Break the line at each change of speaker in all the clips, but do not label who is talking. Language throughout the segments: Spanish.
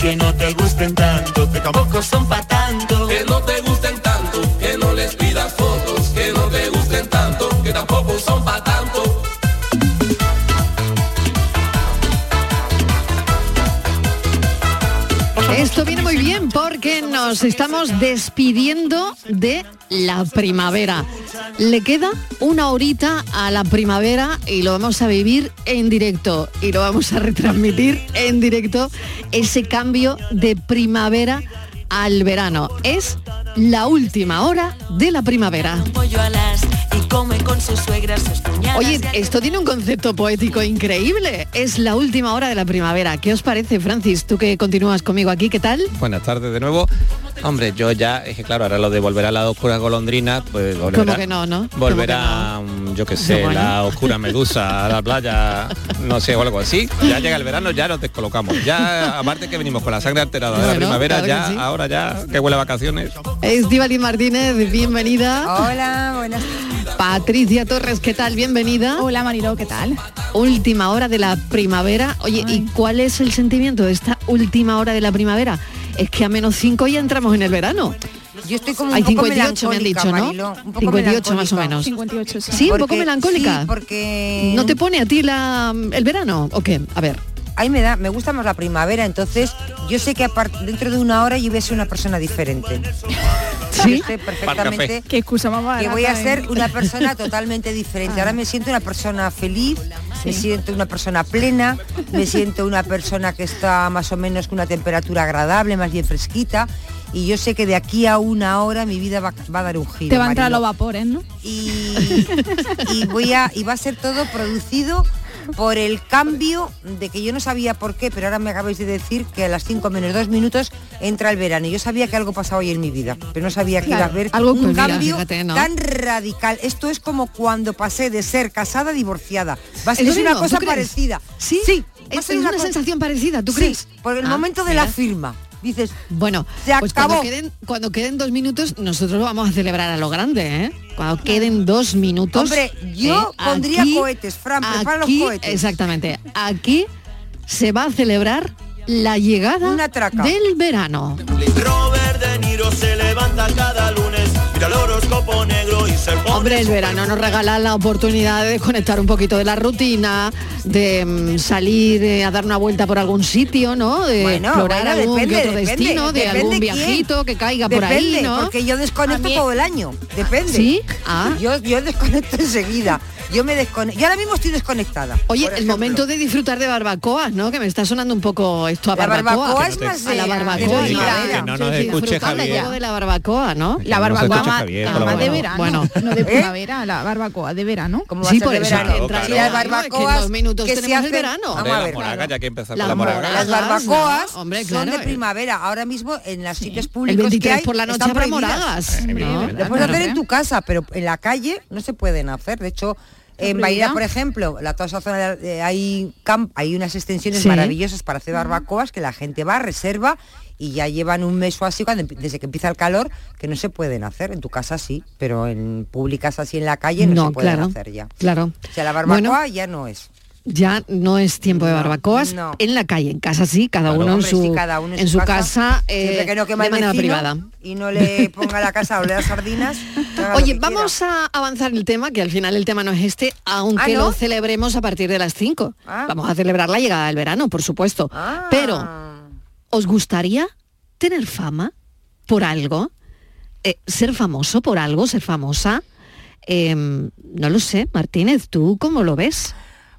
Que no te gusten tanto, que tampoco son pa' tanto.
Que no te
nos estamos despidiendo de la primavera. Le queda una horita a la primavera y lo vamos a vivir en directo y lo vamos a retransmitir en directo ese cambio de primavera al verano. Es la última hora de la primavera. Oye, esto tiene un concepto poético increíble. Es la última hora de la primavera. ¿Qué os parece, Francis? Tú que continúas conmigo aquí, ¿qué tal?
Buenas tardes de nuevo. Hombre, yo ya, es que claro, ahora lo de volver a la oscura golondrina, pues volverá,
¿Cómo que no, no? ¿Cómo
volverá, mm, yo qué sé, la oscura medusa a la playa, no sé, o algo así. Ya llega el verano, ya nos descolocamos. Ya, aparte que venimos con la sangre alterada de la primavera,
claro que
ya,
sí.
ahora ya, que huele a vacaciones.
Estivali Martínez, bienvenida.
Hola, buenas
Patricia Torres, ¿qué tal? Bienvenida.
Hola Mariló, ¿qué tal?
Última hora de la primavera. Oye, ¿y cuál es el sentimiento de esta última hora de la primavera? Es que a menos 5 ya entramos en el verano.
Yo estoy como un
Hay
poco
58 me han
melancólica,
dicho, ¿no?
Mariló, un poco
58 más o menos.
58, sí.
Sí, un poco
Porque-
melancólica.
Sí, porque...
¿No te pone a ti la, el verano o qué? A ver.
Ahí me da, me gusta más la primavera, entonces yo sé que dentro de una hora yo voy a ser una persona diferente.
Sí.
Yo sé perfectamente
Qué excusa más
que voy a
barata,
ser
¿eh?
una persona totalmente diferente. Ahora me siento una persona feliz, me siento una persona plena, me siento una persona que está más o menos con una temperatura agradable, más bien fresquita. Y yo sé que de aquí a una hora mi vida va, va a dar un giro.
Te va a entrar los vapores, ¿no?
y, y voy a y va a ser todo producido por el cambio de que yo no sabía por qué, pero ahora me acabáis de decir que a las 5 menos 2 minutos entra el verano. Yo sabía que algo pasaba hoy en mi vida, pero no sabía que iba a haber
algo
un cambio
fíjate, ¿no?
tan radical. Esto es como cuando pasé de ser casada a divorciada. Va a
¿En
ser una cosa parecida.
Sí,
sí.
Es, una,
cosa-
sensación parecida, ¿tú
Sí,
crees?
por el
Ah,
momento de la firma. Dices,
Bueno,
Se
pues cuando
acabó.
queden, cuando queden dos minutos, nosotros lo vamos a celebrar a lo grande, ¿eh? Cuando queden dos minutos.
Hombre, yo
eh,
pondría
aquí-
cohetes, Fran, prepara los
aquí,
cohetes.
Exactamente. Aquí se va a celebrar la llegada del verano.
Robert De Niro se levanta cada lunes, mira el horóscopo negro
Hombre, el verano nos regala la oportunidad de desconectar un poquito de la rutina, de mm, salir eh, a dar una vuelta por algún sitio, ¿no? De
Bueno,
explorar
bueno,
algún
depende,
otro
depende,
destino, de algún
quién.
viajito que caiga por ahí, ¿no?
porque yo desconecto
mí-
todo el año. Depende.
¿Sí? Ah.
Yo, yo desconecto enseguida. Yo me desconecto. Yo ahora mismo estoy desconectada.
Oye, el
ejemplo.
momento de disfrutar de barbacoas, ¿no? Que me está sonando un poco esto a
La
barbacoa.
barbacoa es más
a la
de-
barbacoa.
de.
Que no nos escuche Javier.
de la barbacoa, ¿no?
Javier, por
Además de verano,
Bueno.
no de
¿Eh?
primavera, la barbacoa de verano.
¿Cómo va
Sí,
a ser
por
de
eso
verano?
que el
las barbacoas
dos minutos
que se
tenemos el verano.
Vamos a
la
ver.
moraga, ya que empezar
Las
con la moraga.
moragas,
Las barbacoas
¿no? Hombre,
son de
eh.
primavera. Ahora mismo en los sitios
El
públicos
23
que hay
por la noche
están
habrá moragas.
Eh.
Lo puedes hacer en tu casa, pero en la calle no se pueden hacer. De hecho, en? Bahía, por ejemplo, la, toda esa zona de- de- hay, camp, hay unas extensiones
Sí.
maravillosas para hacer barbacoas que la gente va, reserva y ya llevan un mes o así cuando desde que empieza el calor que no se pueden hacer. En tu casa sí, pero en públicas así en la calle no,
No,
se pueden
claro,
hacer ya.
claro.
O sea, la barbacoa
Bueno,
ya no es.
Ya no es tiempo de barbacoas
no.
en la calle, en casa sí, cada
Claro.
uno en su,
sí, cada uno
en su casa, eh,
que no quema
de manera privada.
y no le ponga la casa a oler a sardinas.
Oye, vamos a avanzar el tema, que al final el tema no es este, aunque
¿Ah, no?
lo celebremos a partir de las 5.
Ah.
Vamos a celebrar la llegada del verano, por supuesto.
Ah.
Pero, ¿os gustaría tener fama por algo? Eh, ¿Ser famoso por algo? ¿Ser famosa? Em, no lo sé, Martínez, ¿tú cómo lo ves?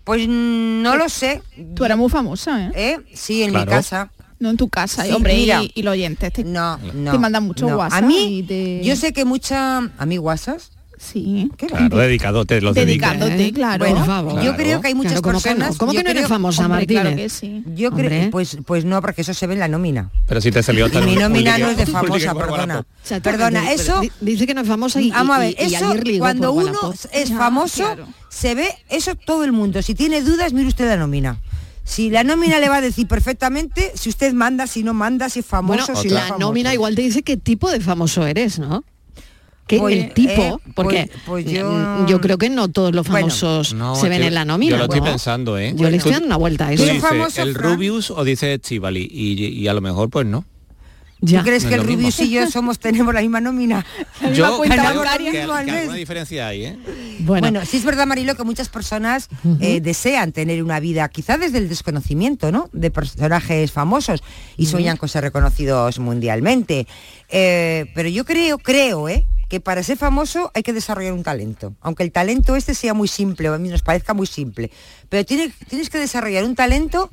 Pues no lo sé.
Tú eres muy famosa, ¿eh?
¿Eh? Sí, en
Claro.
mi casa.
No en tu casa,
Sí,
hombre,
mira.
y, y los oyentes. Te,
No, no.
te mandan mucho
no.
WhatsApp.
A mí,
te-
yo sé que mucha... ¿A mí WhatsApp?
Sí.
Claro, dedicado, te los.
Dedicándote, claro.
Bueno,
Por favor.
yo creo que hay muchas
Claro, ¿cómo que no?
personas.
¿Cómo que no eres
creo-
famosa,
Hombre,
Martínez?
claro que sí.
Yo creo, pues, pues no, porque eso se ve en la nómina.
Pero si te salió
Y mi nómina no es de famosa, perdona. Perdona, eso.
Di- Dice que no es famosa y,
Vamos a ver, eso cuando uno es famoso,
claro.
Se ve eso todo el mundo. Si tiene dudas, mire usted la nómina. Si la nómina le va a decir perfectamente si usted manda, si no manda, si es famoso,
Bueno,
si
la
famoso.
nómina igual te dice qué tipo de famoso eres, ¿no? Que
Pues,
el tipo,
eh,
porque
pues- pues
mm,
yo-
yo creo que no todos los
Bueno,
famosos
No,
se ven en la nómina.
Yo lo estoy pensando, ¿eh?
Yo le estoy dando una vuelta a eso.
¿Quién
dices,
famoso,
el? Rubius o dice Estivali y, y a lo mejor pues no.
Ya.
¿Tú crees
No
que el. Rubius y yo somos tenemos la misma nómina?
Yo
cuenta
creo
bancaria.
que,
Mismo al
que
mes.
alguna diferencia hay, ¿eh?
Bueno,
Bueno, sí es verdad, Marilo, que muchas personas eh, desean tener una vida, quizá desde el desconocimiento, ¿no? De personajes famosos y sueñan con ser reconocidos mundialmente. Eh, pero yo creo, creo, ¿eh? que para ser famoso hay que desarrollar un talento. Aunque el talento este sea muy simple, o a mí nos parezca muy simple. Pero tiene- tienes que desarrollar un talento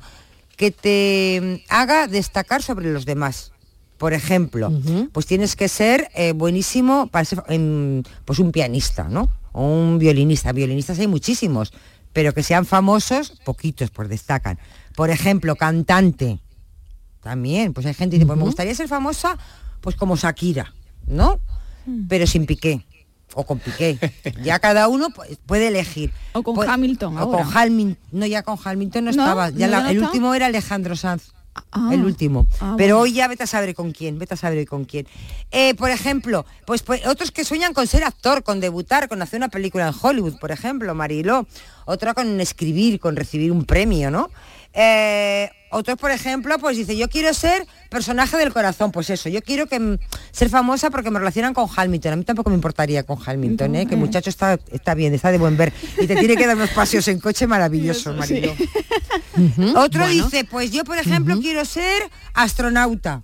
que te haga destacar sobre los demás. Por ejemplo, pues tienes que ser eh, buenísimo para ser pues un pianista, ¿no? O un violinista. Violinistas hay muchísimos, pero que sean famosos, poquitos, pues destacan. Por ejemplo, cantante. También, pues hay gente que dice, pues me gustaría ser famosa, pues como Shakira, ¿no? Pero sin Piqué. O con Piqué. Ya cada uno puede elegir.
O con Hamilton
O
ahora.
con Hamilton. No, ya con Hamilton no,
¿No?
estaba. Ya
¿No,
la-
ya no
el
está?
último era Alejandro Sanz.
Ah.
el último.
Ah,
Pero
bueno.
hoy ya vete a saber con quién, vete a saber con quién. Eh, por ejemplo, pues, pues otros que sueñan con ser actor, con debutar, con hacer una película en Hollywood, por ejemplo, Mariló. Otra con escribir, con recibir un premio, ¿no? Eh, otros, por ejemplo, pues dice, yo quiero ser personaje del corazón, pues eso, yo quiero que ser famosa porque me relacionan con Hamilton. A mí tampoco me importaría con Hamilton, ¿eh? que el muchacho está, está bien, está de buen ver. Y te tiene que dar unos paseos en coche maravillosos, Mariló. Otro
Bueno.
dice, pues yo por ejemplo quiero ser astronauta.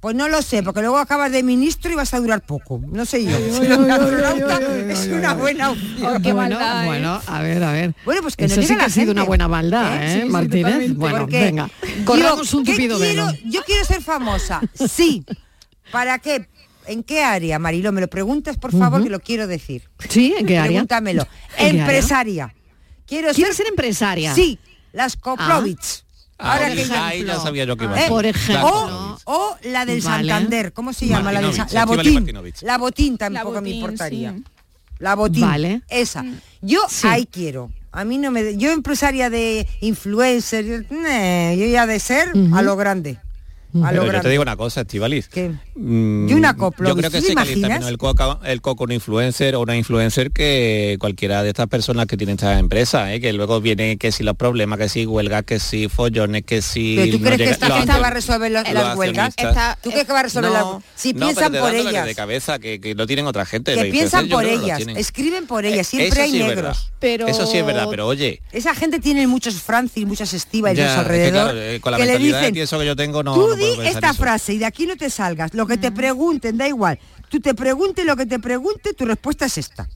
Pues no lo sé, porque luego acabas de ministro y vas a durar poco. No sé yo. Si es una buena opción.
qué
bueno,
maldad, ¿eh?
bueno, a ver, a ver.
Bueno, pues que
Eso sí
diga
que
la
ha sido una buena maldad,
¿Eh?
¿eh,
Sí, sí,
Martínez? bueno,
Porque
venga, corramos un
¿qué
tupido
quiero?
velo.
Yo quiero ser famosa. Sí. ¿Para qué? ¿En qué área, Marilo? Me lo preguntas, por favor, que lo quiero decir.
¿Sí? ¿En qué área?
Pregúntamelo.
¿En qué área?
Empresaria. Quiero
¿Quieres ser empresaria?
Sí, las Koplovich. Ahora
Ahí-
que ya-
ahí ya sabía yo que iba a
¿Eh?
ser.
Por ejemplo.
O, o la del
Vale.
Santander, ¿cómo se llama? La botín. La botín
La
tampoco me importaría.
sí.
La botín.
Vale.
Esa. Yo
Sí.
ahí quiero. A mí no me... Yo empresaria de influencer, yo, yo ya de ser a lo grande. A
Pero yo te digo una cosa, Estivaliz.
¿Qué?
Mm,
Y una coplo,
Yo creo que
¿tú te
se calienta
imaginas?
menos el coco, el coco un influencer o una influencer que cualquiera de estas personas que tienen estas empresas, ¿eh? que luego viene que si los problemas, que si huelgas, que si follones, que si...
¿Pero tú
no
crees que esta gente va a resolver los- las huelgas? ¿Tú crees que va a resolver
No,
las Si
no,
piensan
pero
por ellas.
de cabeza, que, que lo tienen otra gente.
Que piensan por
que
ellas, escriben por
Eh,
ellas, siempre
eso
hay
sí
negros.
Pero-
Eso sí es verdad, pero oye...
Esa gente tiene muchos Francis, muchas Estivas
que
alrededor.
claro, eh, con la
que le
mentalidad
dicen,
de eso que yo tengo no, no
di esta
eso.
frase y de aquí no te salgas. Lo que te pregunten, da igual. Tú te preguntes lo que te pregunte, tu respuesta es esta.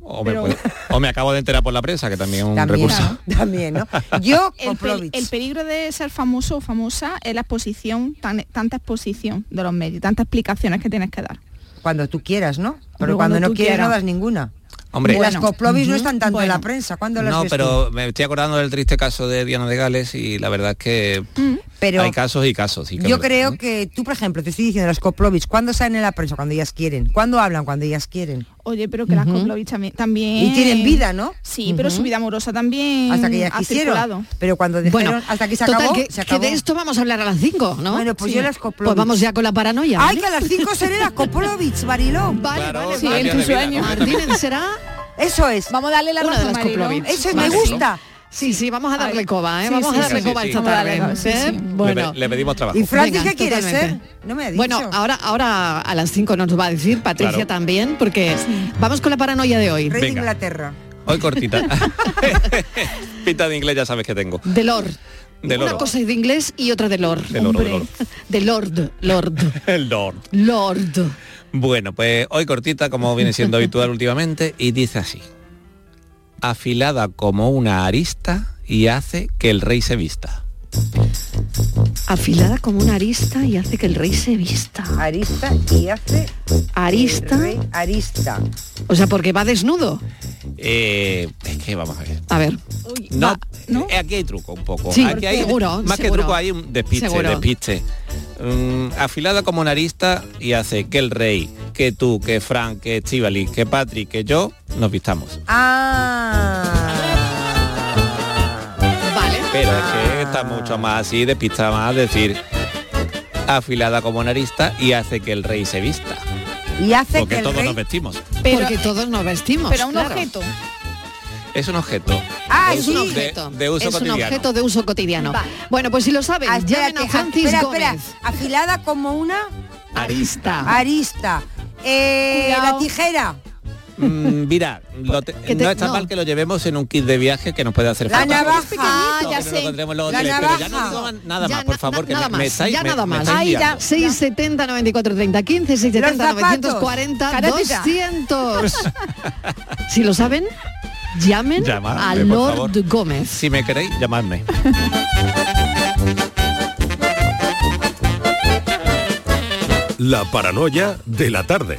O me, puedo- o me acabo de enterar por la prensa, que también es un
También,
recurso.
también, ¿no? Yo,
El, pe-
Koplovich.
el peligro de ser famoso o famosa es la exposición, tan- tanta exposición de los medios, tantas explicaciones que tienes que dar.
Cuando tú quieras, ¿no? Pero cuando,
cuando
no quieres
quieras.
no das ninguna.
Hombre,
las Koplovich no están tanto en la prensa. ¿Cuándo las
no,
ves tú?
pero me estoy acordando del triste caso de Diana de Gales y la verdad es que
Pero
hay casos y casos. sí que
yo creo
¿eh?
que tú, por ejemplo, te estoy diciendo las Koplovich, ¿cuándo salen en la prensa? Cuando ellas quieren. ¿Cuándo hablan? Cuando ellas quieren.
Oye, pero que las Koplovich también, también...
Y tienen vida, ¿no?
Sí, pero su vida amorosa también
Hasta que ellas
ha
quisieron.
circulado.
Pero cuando dijeron,
Bueno,
hasta que se
total,
acabó,
que,
se
que
acabó.
de esto vamos a hablar a las 5, ¿no?
Bueno, pues
Sí.
yo las Koplovich.
Pues vamos ya con la paranoia.
Ay,
¿vale?
que a las 5 seré las Koplovich, Bariló.
Vale,
Claro,
vale,
Sí,
vale.
en tu
de
sueño.
Martínez será
Eso es.
Vamos a darle la
Una de
razón,
las
Marilo.
Koplovich.
Eso es,
Vale.
me gusta.
Sí, sí, vamos a darle
Ay,
coba, ¿eh?
sí,
vamos
sí,
a darle
sí,
coba
sí.
esta tarde. ¿eh?
sí.
Bueno.
le, le pedimos trabajo.
¿Y Francis qué quieres
totalmente.
ser? No me ha dicho.
Bueno, ahora, ahora a las 5 nos va a decir Patricia
Claro.
también, porque vamos con la paranoia de hoy.
Rey de. Inglaterra.
Hoy cortita. Pinta de inglés ya sabes que tengo.
De Lord.
De
Una
loro.
cosa es de inglés y otra de Lord.
De loro, de loro.
De Lord, Lord,
El Lord.
Lord.
Bueno, pues hoy cortita, como viene siendo habitual últimamente, y dice así. Afilada como una arista y hace que el rey se vista.
Afilada como una arista y hace que el rey se vista.
Arista y hace
Arista.
el rey arista.
O sea, porque va desnudo.
Eh, es que vamos a ver.
A ver.
No, eh, aquí hay truco un poco.
Sí,
aquí hay,
seguro,
más que truco hay un despiste,
Seguro.
despiste. Mm, afilada como una arista y hace que el rey, que tú, que Frank, que Estivali, que Patrick, que yo nos vistamos.
Ah.
Vale.
Pero es que está mucho más así, despista más, decir afilada como una arista y hace que el rey se vista.
Y hace
Porque
que el
todos
rey...
nos vestimos.
Pero-
porque todos nos vestimos.
Pero un
claro.
objeto.
Es un objeto.
Ah,
Es
sí.
un objeto.
De- de uso
es un
cotidiano.
objeto de uso cotidiano. Bueno, pues si lo saben,
Ah,
llamen
espérate,
a Francis
espera,
Gómez.
espera. Afilada como una
Arista.
arista. Eh, la tijera.
Mm, mira, lo te-
Que te-
no está
no.
mal que lo llevemos en un kit de viaje que nos puede hacer
La
falta.
navaja.
Ah, ya
lo
sé.
La
tele, pero ya no
navaja.
digo nada
Ya
más, por
na-
favor,
na-
que
nada
me, me
más,
estáis,
ya
me-
nada más.
Ahí ya.
liando.
670 94 30 15 670
Los zapatos.
940
Caratita.
200 si lo saben llamen
Llamadme,
a
por
Lord. Gómez
Si me queréis, llamadme.
La paranoia de la tarde.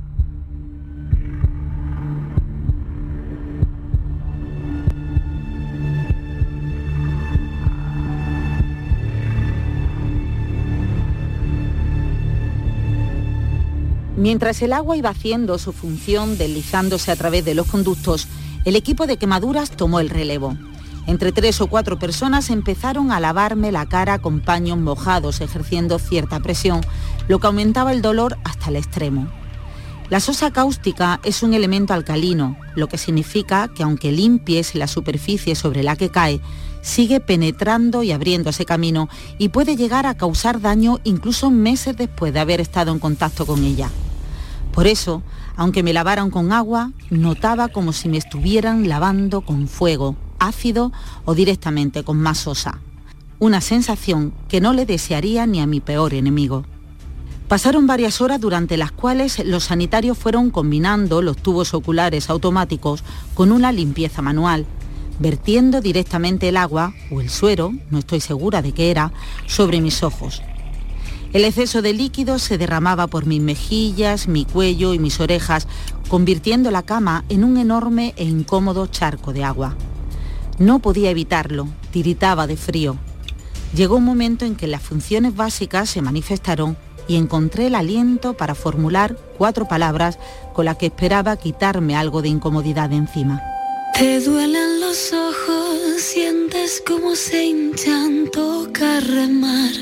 Mientras el agua iba haciendo su función deslizándose a través de los conductos, el equipo de quemaduras tomó el relevo. Entre tres o cuatro personas empezaron a lavarme la cara con paños mojados, ejerciendo cierta presión, lo que aumentaba el dolor hasta el extremo. La sosa cáustica es un elemento alcalino, lo que significa que aunque limpies la superficie sobre la que cae, sigue penetrando y abriéndose camino y puede llegar a causar daño incluso meses después de haber estado en contacto con ella. Por eso, aunque me lavaran con agua, notaba como si me estuvieran lavando con fuego, ácido o directamente con más sosa. Una sensación que no le desearía ni a mi peor enemigo. Pasaron varias horas durante las cuales los sanitarios fueron combinando los tubos oculares automáticos con una limpieza manual. Vertiendo directamente el agua, o el suero, no estoy segura de qué era, sobre mis ojos. El exceso de líquido se derramaba por mis mejillas, mi cuello y mis orejas, convirtiendo la cama en un enorme e incómodo charco de agua. No podía evitarlo, tiritaba de frío. Llegó un momento en que las funciones básicas se manifestaron y encontré el aliento para formular cuatro palabras con las que esperaba quitarme algo de incomodidad de encima.
Te duelen los ojos, sientes como se hinchan, toca remar.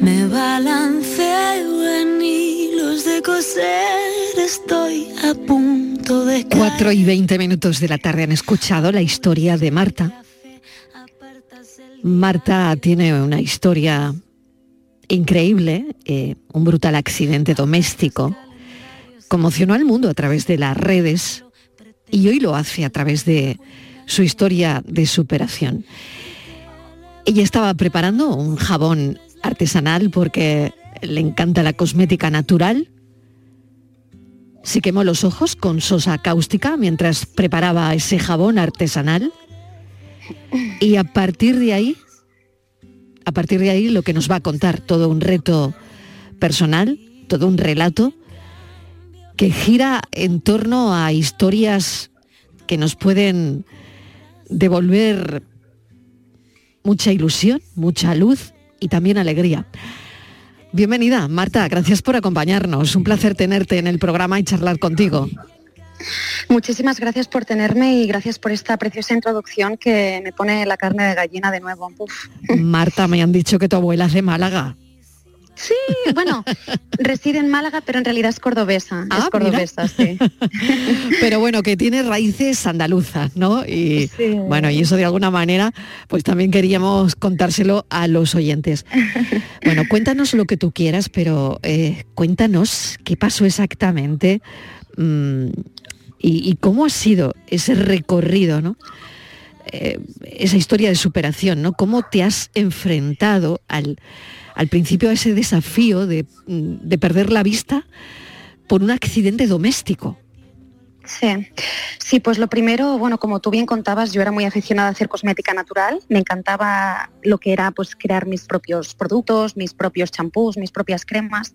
Me balanceo en hilos de coser, estoy a punto de caer.
4 y 20 minutos de la tarde han escuchado la historia de Marta. Marta tiene una historia increíble, eh, un brutal accidente doméstico. Conmocionó al mundo a través de las redes y hoy lo hace a través de su historia de superación. Ella estaba preparando un jabón artesanal porque le encanta la cosmética natural. Se quemó los ojos con sosa cáustica mientras preparaba ese jabón artesanal. Y a partir de ahí, a partir de ahí lo que nos va a contar, todo un reto personal, todo un relato que gira en torno a historias que nos pueden devolver mucha ilusión, mucha luz y también alegría. Bienvenida, Marta, gracias por acompañarnos. Un placer tenerte en el programa y charlar contigo.
Muchísimas gracias por tenerme y gracias por esta preciosa introducción que me pone la carne de gallina de nuevo. Uf.
Marta, me han dicho que tu abuela es de Málaga.
Sí, bueno, reside en Málaga, pero en realidad es cordobesa.
Ah,
es cordobesa, sí.
Pero bueno, que tiene raíces andaluzas, ¿no? Y
Sí.
bueno, y eso de alguna manera, pues también queríamos contárselo a los oyentes. Bueno, cuéntanos lo que tú quieras, pero eh, cuéntanos qué pasó exactamente mm, y, y cómo ha sido ese recorrido, ¿no? Eh, esa historia de superación, ¿no? ¿Cómo te has enfrentado al, al principio ese desafío de, mm, de perder la vista por un accidente doméstico?
Sí, sí, pues lo primero, bueno, como tú bien contabas, yo era muy aficionada a hacer cosmética natural, me encantaba lo que era pues crear mis propios productos, mis propios champús, mis propias cremas.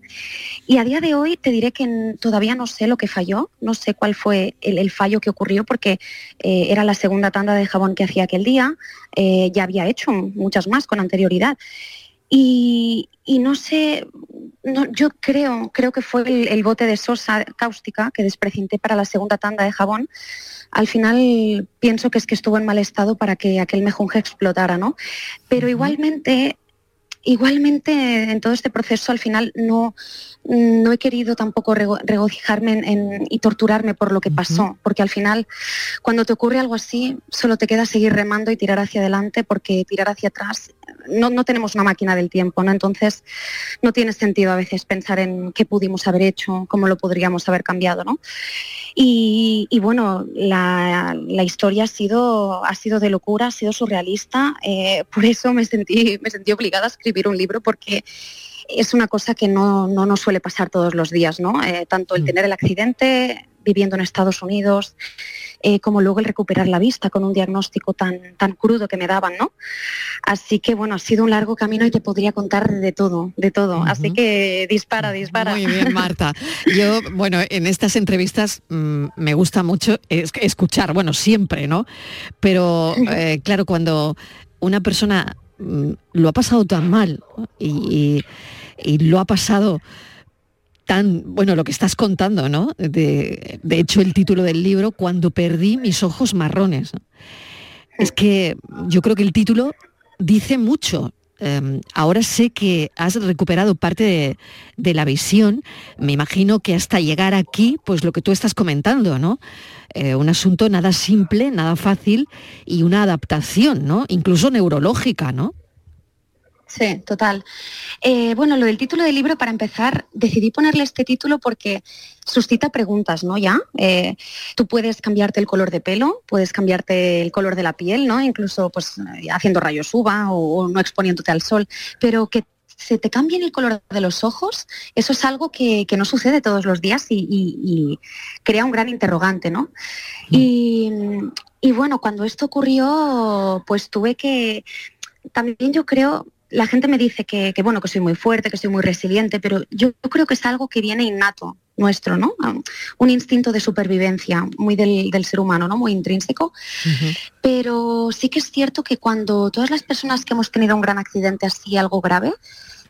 Y a día de hoy te diré que todavía no sé lo que falló, no sé cuál fue el, el fallo que ocurrió porque eh, era la segunda tanda de jabón que hacía aquel día, eh, ya había hecho muchas más con anterioridad. Y, y no sé, no, yo creo, creo que fue el, el bote de sosa cáustica que desprecinté para la segunda tanda de jabón. Al final pienso que es que estuvo en mal estado para que aquel mejunje explotara, ¿no? Pero igualmente, igualmente en todo este proceso al final no, no he querido tampoco rego- regocijarme en- en- y torturarme por lo que pasó, porque al final cuando te ocurre algo así solo te queda seguir remando y tirar hacia adelante porque tirar hacia atrás no, no tenemos una máquina del tiempo, ¿no? Entonces no tiene sentido a veces pensar en qué pudimos haber hecho, cómo lo podríamos haber cambiado, ¿no? Y, y bueno, la, la historia ha sido, ha sido de locura, ha sido surrealista, eh, por eso me sentí, me sentí obligada a escribir un libro porque es una cosa que no, no nos suele pasar todos los días, ¿no? Eh, tanto el tener el accidente viviendo en Estados Unidos, eh, como luego el recuperar la vista con un diagnóstico tan, tan crudo que me daban, ¿no? Así que bueno, ha sido un largo camino y te podría contar de todo, de todo. Así que dispara, dispara.
Muy bien, Marta. Yo, bueno, en estas entrevistas mm, me gusta mucho es- escuchar, bueno, siempre, ¿no? Pero eh, claro, cuando una persona mm, lo ha pasado tan mal ¿no? y, y- y lo ha pasado tan, bueno, lo que estás contando, ¿no? De, hecho, el título del libro, Cuando perdí mis ojos marrones. Es que yo creo que el título dice mucho. Eh, ahora sé que has recuperado parte de, de la visión. Me imagino que hasta llegar aquí, pues lo que tú estás comentando, ¿no? Eh, un asunto nada simple, nada fácil y una adaptación, ¿no? Incluso neurológica, ¿no?
Sí, total. Eh, bueno, lo del título del libro, para empezar, decidí ponerle este título porque suscita preguntas, ¿no? Ya, Eh, tú puedes cambiarte el color de pelo, puedes cambiarte el color de la piel, ¿no? Incluso, pues, eh, haciendo rayos UVA o, o no exponiéndote al sol, pero que se te cambien el color de los ojos, eso es algo que, que no sucede todos los días y, y- y crea un gran interrogante, ¿no? Y, y bueno, cuando esto ocurrió, pues tuve que, también yo creo, la gente me dice que, que, bueno, que soy muy fuerte, que soy muy resiliente, pero yo, creo que es algo que viene innato nuestro, ¿no? Ah, Un instinto de supervivencia muy del, del ser humano, ¿no? Muy intrínseco. Pero sí que es cierto que cuando todas las personas que hemos tenido un gran accidente así, algo grave,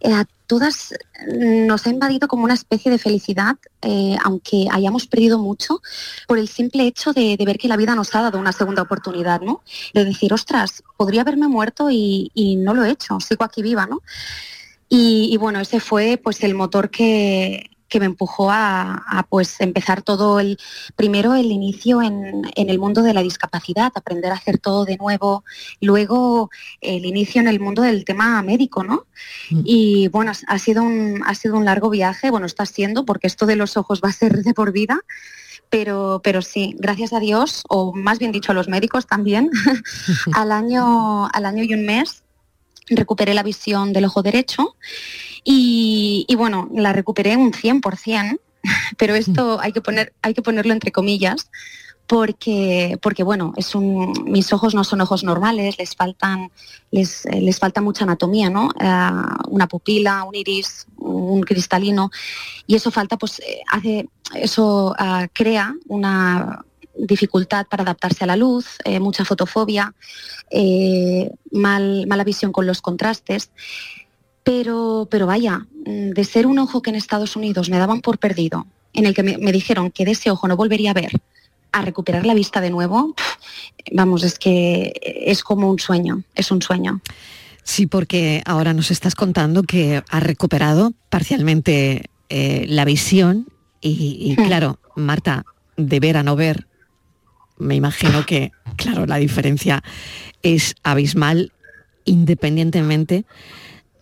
eh, todas mm, nos ha invadido como una especie de felicidad, eh, aunque hayamos perdido mucho, por el simple hecho de, ver que la vida nos ha dado una segunda oportunidad, ¿no? De decir, ostras, podría haberme muerto y, y no lo he hecho, sigo aquí viva, ¿no? Y, y bueno, ese fue pues el motor que, que me empujó a, a, pues empezar todo el primero el inicio en, en el mundo de la discapacidad, aprender a hacer todo de nuevo, luego el inicio en el mundo del tema médico, ¿no? Y bueno, ha- ha sido un ha sido un largo viaje, bueno, está siendo porque esto de los ojos va a ser de por vida. Pero, pero sí, gracias a Dios, o más bien dicho a los médicos también, al año, al año y un mes recuperé la visión del ojo derecho y, bueno, la recuperé un 100%, pero esto hay que, poner, hay que ponerlo entre comillas porque, porque bueno, es un, mis ojos no son ojos normales, les faltan, les, eh, les falta mucha anatomía, ¿no? Ah, una pupila, un iris, un cristalino, y eso falta, pues eh, hace, eso crea una dificultad para adaptarse a la luz, eh, mucha fotofobia, eh, mal, mala visión con los contrastes. Pero, pero vaya, mm, de ser un ojo que en Estados Unidos me daban por perdido, en el que me, me dijeron que de ese ojo no volvería a ver, a recuperar la vista de nuevo, vamos, es que es como un sueño, es un sueño.
Sí, porque ahora nos estás contando que has recuperado parcialmente eh, la visión y, y, claro, Marta, de ver a no ver, me imagino que, claro, la diferencia es abismal independientemente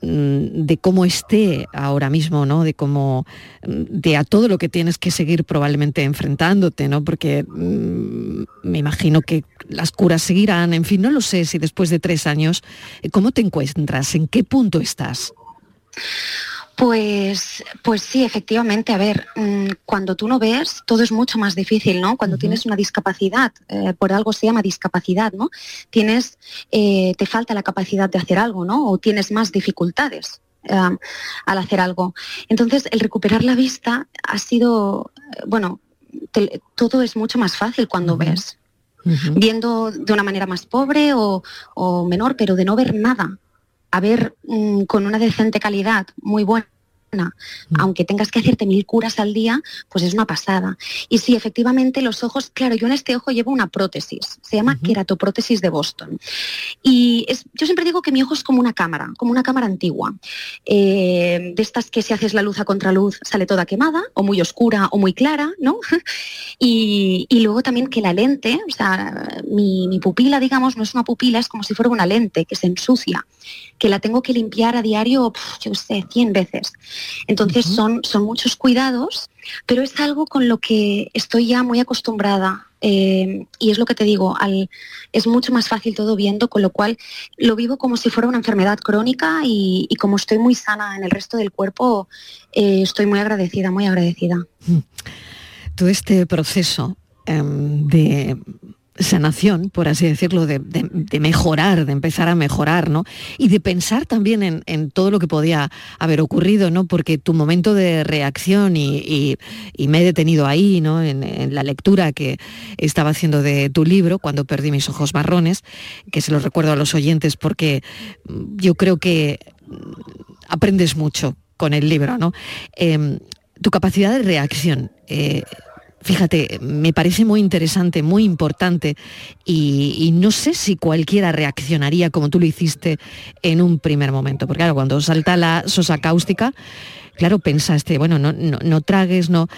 de cómo esté ahora mismo, ¿no? De cómo, mm, de a todo lo que tienes que seguir probablemente enfrentándote, ¿no? Porque mm, me imagino que las curas seguirán, en fin, no lo sé si después de tres años, ¿cómo te encuentras? ¿En qué punto estás?
Pues, pues sí, efectivamente. A ver, mm, cuando tú no ves, todo es mucho más difícil, ¿no? Cuando tienes una discapacidad, eh, por algo se llama discapacidad, ¿no? Tienes, eh, te falta la capacidad de hacer algo, ¿no? O tienes más dificultades eh, al hacer algo. Entonces, el recuperar la vista ha sido, eh, bueno, te- todo es mucho más fácil cuando ves. Viendo de una manera más pobre o, o menor, pero de no ver nada, a ver mm, con una decente calidad, muy buena, aunque tengas que hacerte mil curas al día, pues es una pasada. Y sí, efectivamente, los ojos, claro, yo en este ojo llevo una prótesis, se llama queratoprótesis de Boston. Y es- yo siempre digo que mi ojo es como una cámara, como una cámara antigua, eh, de estas que si haces la luz a contraluz sale toda quemada, o muy oscura o muy clara, ¿no? Y, y luego también que la lente, o sea, mi, mi pupila, digamos, no es una pupila, es como si fuera una lente que se ensucia, que la tengo que limpiar a diario, yo sé, 100 veces. Entonces son, son muchos cuidados, pero es algo con lo que estoy ya muy acostumbrada. eh, y es lo que te digo, al, es mucho más fácil todo viendo, con lo cual lo vivo como si fuera una enfermedad crónica y, y como estoy muy sana en el resto del cuerpo, eh, estoy muy agradecida, muy agradecida.
todo este proceso em, de sanación, por así decirlo, de, de- mejorar, de empezar a mejorar, ¿no? Y de pensar también en, en todo lo que podía haber ocurrido, ¿no? Porque tu momento de reacción, y, me he detenido ahí, ¿no? En, la lectura que estaba haciendo de tu libro, cuando perdí mis ojos marrones, que se los recuerdo a los oyentes porque yo creo que aprendes mucho con el libro, ¿no? Em, tu capacidad de reacción. eh, fíjate, me parece muy interesante, muy importante y, y no sé si cualquiera reaccionaría como tú lo hiciste en un primer momento. Porque claro, cuando salta la sosa cáustica, claro, pensaste, bueno, no, no, no tragues, no.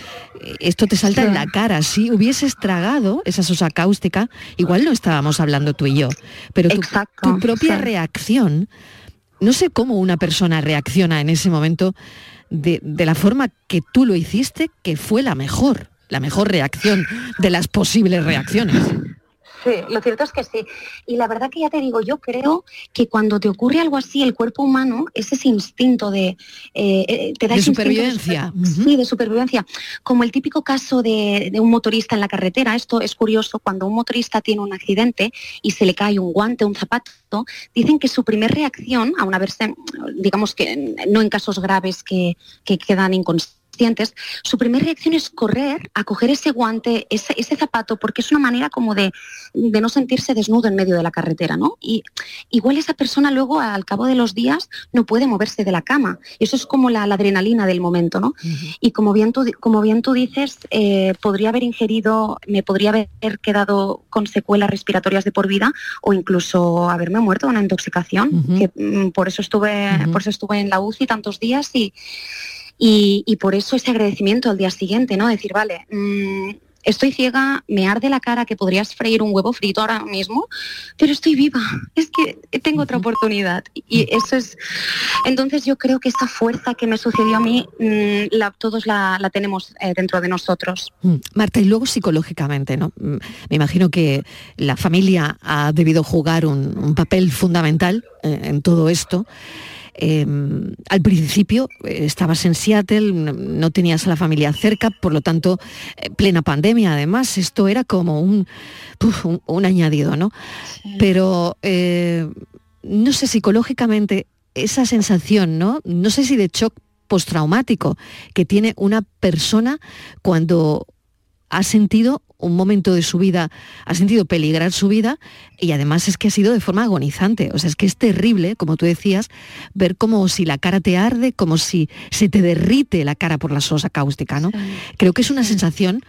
Esto te salta en la cara. Si hubieses tragado esa sosa cáustica, igual no estábamos hablando tú y yo. Pero tu, tu propia
sí.
reacción, no sé cómo una persona reacciona en ese momento de, de la forma que tú lo hiciste, que fue la mejor, la mejor reacción de las posibles reacciones.
Sí, lo cierto es que sí. Y la verdad que ya te digo, yo creo que cuando te ocurre algo así, el cuerpo humano es ese instinto de... eh, eh, te da
De
ese
supervivencia.
super- Sí, de supervivencia. Como el típico caso de, de un motorista en la carretera. Esto es curioso, cuando un motorista tiene un accidente y se le cae un guante, un zapato, dicen que su primer reacción, aun haberse, digamos que no en casos graves que, que quedan inconscientes, su primera reacción es correr a coger ese guante, ese, ese zapato, porque es una manera como de, de no sentirse desnudo en medio de la carretera, ¿no? Y igual esa persona luego al cabo de los días no puede moverse de la cama. Eso es como la, la adrenalina del momento, ¿no? Y como bien tú, como bien tú dices, eh, podría haber ingerido, me podría haber quedado con secuelas respiratorias de por vida o incluso haberme muerto de una intoxicación. que, mm, por eso estuve, por eso estuve en la UCI tantos días y, y, y por eso ese agradecimiento al día siguiente, ¿no? Decir, vale, mm, estoy ciega, me arde la cara que podrías freír un huevo frito ahora mismo, pero estoy viva, es que tengo otra oportunidad. Y eso es, entonces yo creo que esa fuerza que me sucedió a mí, mm, la- todos la, la tenemos eh, dentro de nosotros.
Mm, Marta, y luego psicológicamente, ¿no? Me imagino que la familia ha debido jugar un, un papel fundamental eh, en todo esto. Eh, al principio eh, estabas en Seattle, no, tenías a la familia cerca, por lo tanto, eh, plena pandemia además, esto era como un, puf, un, un añadido, ¿no? Pero eh, no sé, psicológicamente, esa sensación, ¿no? No sé si de shock postraumático que tiene una persona cuando ha sentido un momento de su vida, ha sentido peligrar su vida y además es que ha sido de forma agonizante. O sea, es que es terrible, como tú decías, ver como si la cara te arde, como si se te derrite la cara por la sosa cáustica, ¿no? Creo que es una sensación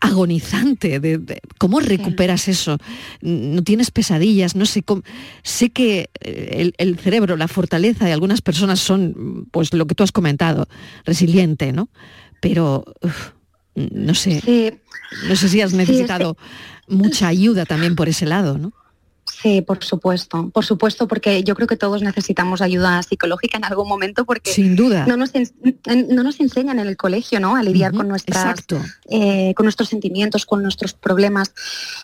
agonizante de, de- cómo recuperas eso. No tienes pesadillas no sé cómo sé que eh, el, el cerebro la fortaleza de algunas personas son pues lo que tú has comentado resiliente no pero uf, no sé. No sé si has
Sí,
necesitado mucha ayuda también por ese lado no
Sí, por supuesto, por supuesto, porque yo creo que todos necesitamos ayuda psicológica en algún momento porque
Sin duda.
no nos, ens- en- no nos enseñan en el colegio ¿no? a lidiar con, nuestras, eh, con nuestros sentimientos, con nuestros problemas,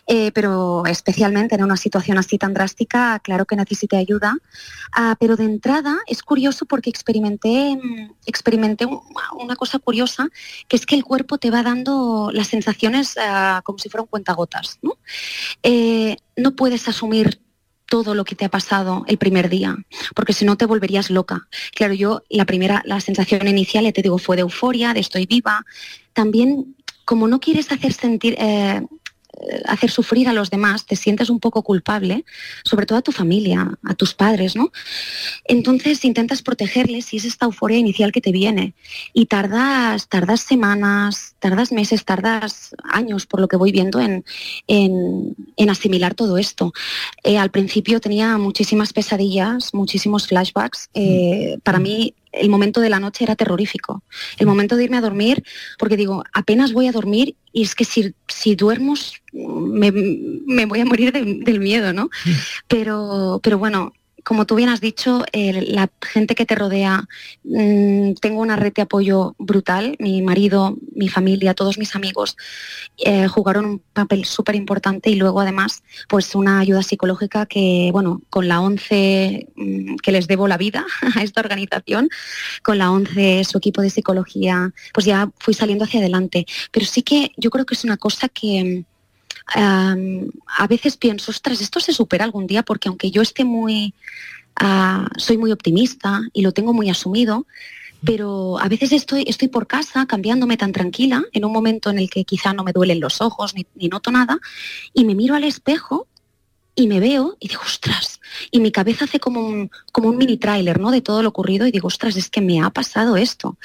eh, pero especialmente en una situación así tan drástica, claro que necesité ayuda. Ah, pero de entrada es curioso porque experimenté, experimenté un- una cosa curiosa, que es que el cuerpo te va dando las sensaciones ah, como si fueran cuentagotas. ¿no? Eh, no puedes asumir todo lo que te ha pasado el primer día, porque si no te volverías loca. Claro, yo la primera, la sensación inicial, ya te digo, fue de euforia, de estoy viva. También, como no quieres hacer sentir, eh, hacer sufrir a los demás, te sientes un poco culpable, sobre todo a tu familia, a tus padres, ¿no? Entonces intentas protegerles y es esta euforia inicial que te viene. Y tardas, tardas semanas, tardas meses, tardas años, por lo que voy viendo, en, en- en asimilar todo esto. Eh, al principio tenía muchísimas pesadillas, muchísimos flashbacks. Eh, para mí el momento de la noche era terrorífico. El momento de irme a dormir, porque digo, apenas voy a dormir y es que si, si duermo me, me voy a morir de- del miedo, ¿no? Pero, pero bueno, como tú bien has dicho, la gente que te rodea, mm, tengo una red de apoyo brutal. Mi marido, mi familia, todos mis amigos eh, jugaron un papel súper importante y luego además pues una ayuda psicológica que, bueno, con la ONCE, mm, que les debo la vida a esta organización, con la ONCE, su equipo de psicología, pues ya fui saliendo hacia adelante. Pero sí que yo creo que es una cosa que a veces pienso, ostras, esto se supera algún día porque aunque yo esté muy, ah, soy muy optimista y lo tengo muy asumido, pero a veces estoy, estoy por casa cambiándome tan tranquila en un momento en el que quizá no me duelen los ojos ni, ni noto nada y me miro al espejo y me veo y digo, ostras, y mi cabeza hace como un, como un mini tráiler, ¿no? De todo lo ocurrido y digo, ostras, es que me ha pasado esto.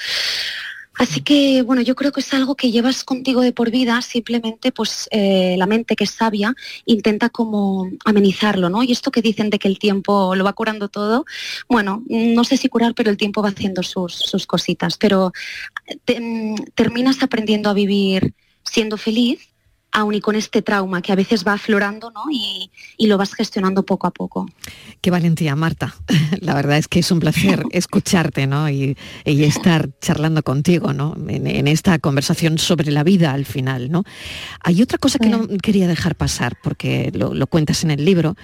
Así que, bueno, yo creo que es algo que llevas contigo de por vida, simplemente pues eh, la mente que es sabia intenta como amenizarlo, ¿no? Y esto que dicen de que el tiempo lo va curando todo, bueno, no sé si curar, pero el tiempo va haciendo sus, sus cositas, pero mm, terminas aprendiendo a vivir siendo feliz aún y con este trauma que a veces va aflorando ¿no? y, y lo vas gestionando poco a poco.
Qué valentía, Marta. La verdad es que es un placer escucharte ¿no? y, y estar charlando contigo ¿no? en, en esta conversación sobre la vida al final. ¿no? Hay otra cosa que no quería dejar pasar, porque lo, lo cuentas en el libro,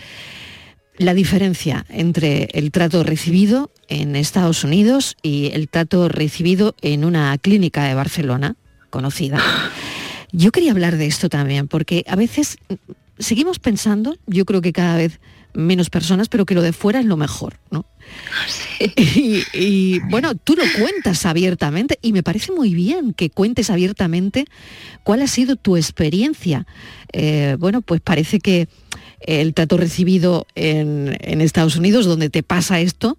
la diferencia entre el trato recibido en Estados Unidos y el trato recibido en una clínica de Barcelona conocida. Yo quería hablar de esto también, porque a veces seguimos pensando, yo creo que cada vez menos personas, pero que lo de fuera es lo mejor, ¿no? Y, y, bueno, tú lo cuentas abiertamente y me parece muy bien que cuentes abiertamente cuál ha sido tu experiencia. Eh, bueno, pues parece que el trato recibido en, en Estados Unidos, donde te pasa esto,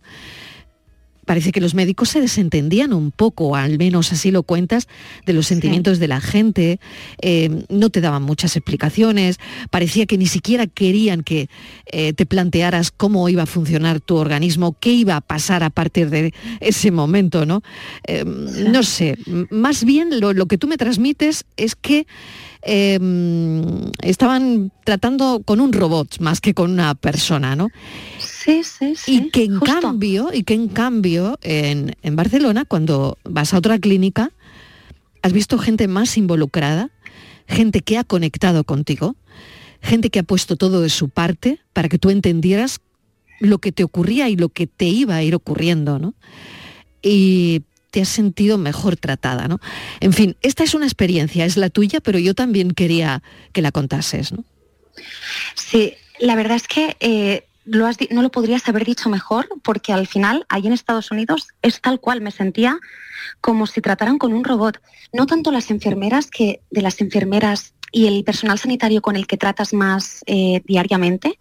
parece que los médicos se desentendían un poco, al menos así lo cuentas, de los sentimientos de la gente, eh, no te daban muchas explicaciones, parecía que ni siquiera querían que eh, te plantearas cómo iba a funcionar tu organismo, qué iba a pasar a partir de ese momento, ¿no? Eh, no sé, más bien lo, lo que tú me transmites es que eh, estaban tratando con un robot más que con una persona, ¿no?
Sí, sí, sí.
Y que en cambio, y que en cambio en, en Barcelona, cuando vas a otra clínica, has visto gente más involucrada, gente que ha conectado contigo, gente que ha puesto todo de su parte para que tú entendieras lo que te ocurría y lo que te iba a ir ocurriendo, ¿no? Y te has sentido mejor tratada, ¿no? En fin, esta es una experiencia, es la tuya, pero yo también quería que la contases, ¿no?
Sí, la verdad es que eh, no lo podrías haber dicho mejor porque al final, ahí en Estados Unidos, es tal cual, me sentía como si trataran con un robot. No tanto las enfermeras, que de las enfermeras y el personal sanitario con el que tratas más eh, diariamente,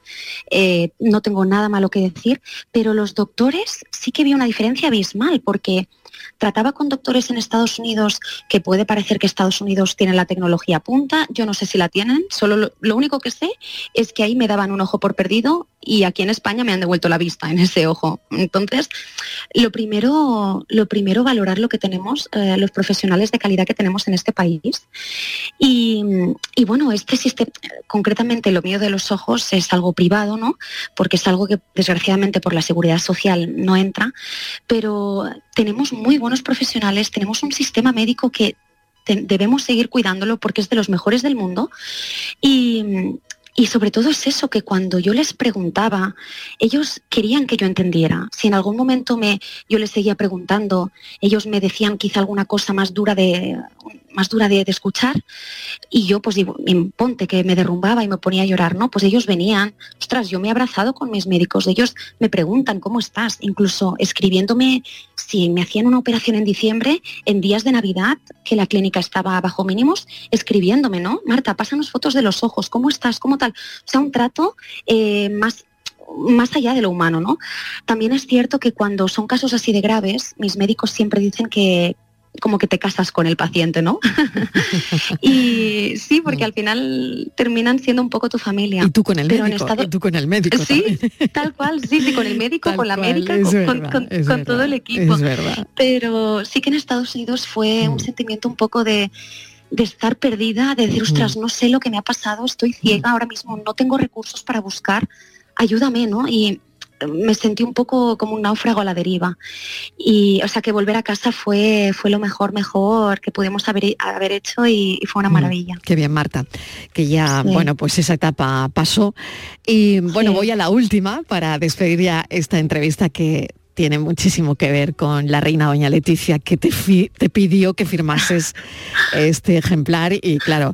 eh, no tengo nada malo que decir, pero los doctores sí que vi una diferencia abismal porque trataba con doctores en Estados Unidos que puede parecer que Estados Unidos tiene la tecnología punta, yo no sé si la tienen, solo lo, lo único que sé es que ahí me daban un ojo por perdido y aquí en España me han devuelto la vista en ese ojo. Entonces, lo primero, lo primero valorar lo que tenemos, eh, los profesionales de calidad que tenemos en este país. Y bueno, este sistema, concretamente lo mío de los ojos es algo privado, ¿no? Porque es algo que desgraciadamente por la seguridad social no entra, pero tenemos muy buenos profesionales, tenemos un sistema médico que debemos seguir cuidándolo porque es de los mejores del mundo. Y, y sobre todo es eso, que cuando yo les preguntaba, ellos querían que yo entendiera. Si en algún momento me, yo les seguía preguntando, ellos me decían quizá alguna cosa más dura de, más dura de, escuchar, y yo pues digo, "Em, ponte que me derrumbaba y me ponía a llorar, ¿no? Pues ellos venían, ostras, yo me he abrazado con mis médicos, ellos me preguntan cómo estás, incluso escribiéndome si me hacían una operación en diciembre, en días de Navidad, que la clínica estaba bajo mínimos, escribiéndome, ¿no? Marta, pásanos fotos de los ojos, ¿cómo estás? ¿Cómo tal? O sea, un trato eh, más más allá de lo humano, ¿no? También es cierto que cuando son casos así de graves, mis médicos siempre dicen que como que te casas con el paciente, ¿no? y sí, porque al final terminan siendo un poco tu familia.
Y tú con el
Pero en
médico,
estado-
y tú con el médico
Sí,
también.
tal cual, sí, sí, con el médico,
Tal
con la
cual,
médica, con, con-
verdad,
con-
es
con
verdad,
todo el equipo.
es verdad. Mm.
Pero sí que en Estados Unidos fue un sentimiento un poco de, de estar perdida, de decir,
Mm.
ostras, no sé lo que me ha pasado, estoy ciega ahora mismo, no tengo recursos para buscar, ayúdame, ¿no? Y me sentí un poco como un náufrago a la deriva. Y, o sea, que volver a casa fue, fue lo mejor, mejor que pudimos haber, haber hecho y, y fue una maravilla.
Qué bien, Marta, que ya,
Sí.
bueno, pues esa etapa pasó. Y bueno, voy a la última para despedir ya esta entrevista que tiene muchísimo que ver con la reina doña Leticia, que te, te pidió que firmases este ejemplar y claro,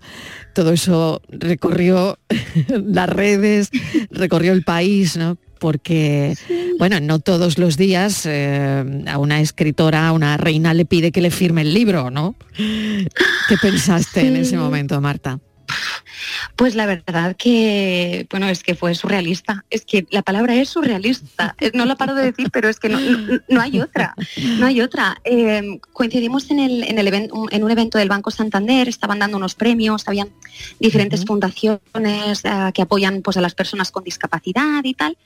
todo eso recorrió las redes, recorrió el país, ¿no? Porque, bueno, no todos los días eh, a una escritora, a una reina le pide que le firme el libro, ¿no? ¿Qué pensaste en ese momento, Marta?
Pues la verdad que, bueno, es que fue surrealista. Es que la palabra es surrealista. Eh, No la paro de decir, pero es que no, no- no hay otra. No hay otra. Eh, coincidimos en, el, en, el en un evento del Banco Santander, estaban dando unos premios, habían diferentes fundaciones eh, que apoyan pues, a las personas con discapacidad y tal.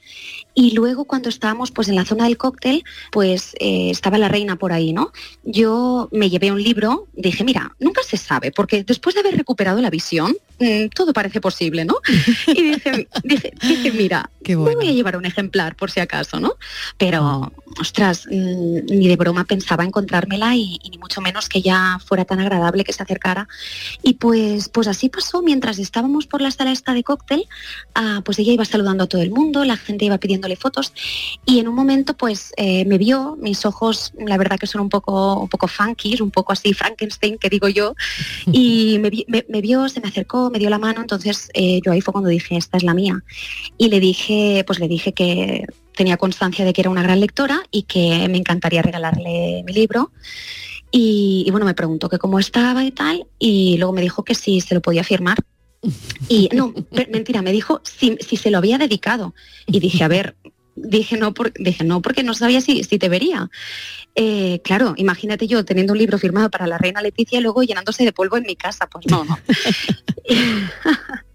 Y luego cuando estábamos pues, en la zona del cóctel, pues eh, estaba la reina por ahí, ¿no? Yo me llevé un libro, dije, mira, nunca se sabe, porque después de haber recuperado la visión, mm, todo parece posible, ¿no? Y dije, dije, dije, mira, me voy a llevar un ejemplar por si acaso, ¿no? Pero, ostras, mm, ni de broma pensaba encontrármela y, y ni mucho menos que ya fuera tan agradable que se acercara. Y pues, pues así pasó, mientras estábamos por la sala esta de cóctel, ah, pues ella iba saludando a todo el mundo, la gente iba pidiéndole fotos y en un momento pues eh, me vio, mis ojos la verdad que son un poco, un poco funky, un poco así Frankenstein que digo yo, y me, me- me vio, se me acercó, me dio la mano, entonces eh, yo ahí fue cuando dije, esta es la mía. Y le dije, pues le dije que tenía constancia de que era una gran lectora y que me encantaría regalarle mi libro. Y, y bueno, me preguntó que cómo estaba y tal, y luego me dijo que si se lo podía firmar. Y no, mentira, me dijo si, si se lo había dedicado. Y dije, a ver, dije no, por- dije no porque no sabía si, si te vería. Eh, claro, imagínate yo teniendo un libro firmado para la reina Leticia y luego llenándose de polvo en mi casa. Pues no, no.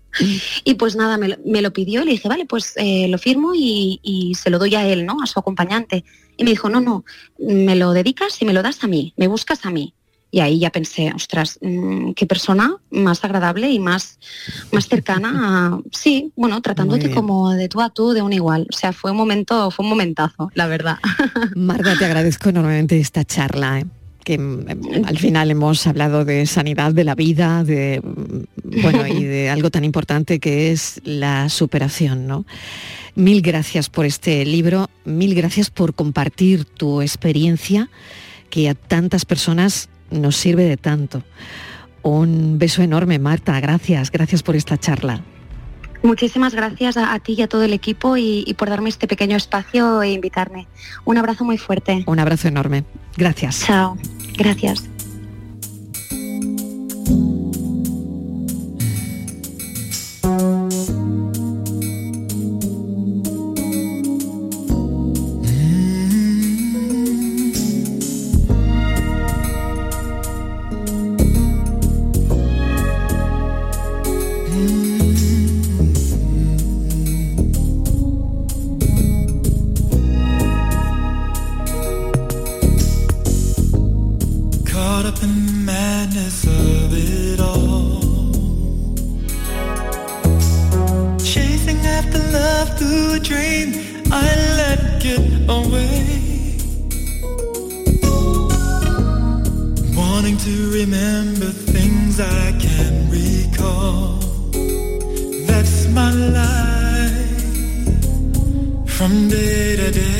Y pues nada, me lo, me lo pidió y le dije, vale, pues eh, lo firmo y, y se lo doy a él, ¿no? A su acompañante. Y me dijo, no, no, me lo dedicas y me lo das a mí, me buscas a mí. Y ahí ya pensé, ostras, mm, qué persona más agradable y más, más cercana a, sí, bueno, tratándote como de tú a tú, de un igual. O sea, fue un momento, fue un momentazo, la verdad.
Marga, te agradezco enormemente esta charla. ¿eh? que mm, al final hemos hablado de sanidad de la vida, de mm, bueno y de algo tan importante que es la superación, ¿no? Mil gracias por este libro, mil gracias por compartir tu experiencia que a tantas personas nos sirve de tanto. Un beso enorme, Marta, gracias, gracias por esta charla.
Muchísimas gracias a, a ti y a todo el equipo y, y por darme este pequeño espacio e invitarme. Un abrazo muy fuerte.
Un abrazo enorme. Gracias.
Chao. Gracias.
From day to day.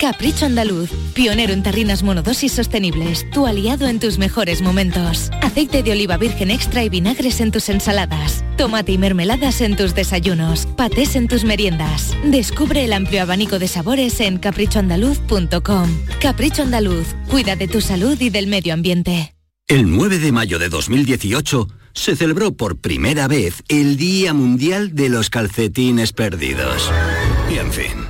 Capricho Andaluz, pionero en tarrinas monodosis sostenibles, tu aliado en tus mejores momentos. Aceite de oliva virgen extra y vinagres en tus ensaladas. Tomate y mermeladas en tus desayunos. Patés en tus meriendas. Descubre el amplio abanico de sabores en caprichoandaluz.com. Capricho Andaluz, cuida de tu salud y del medio ambiente.
El 9 de mayo de 2018 se celebró por primera vez el Día Mundial de los Calcetines Perdidos. Y en fin,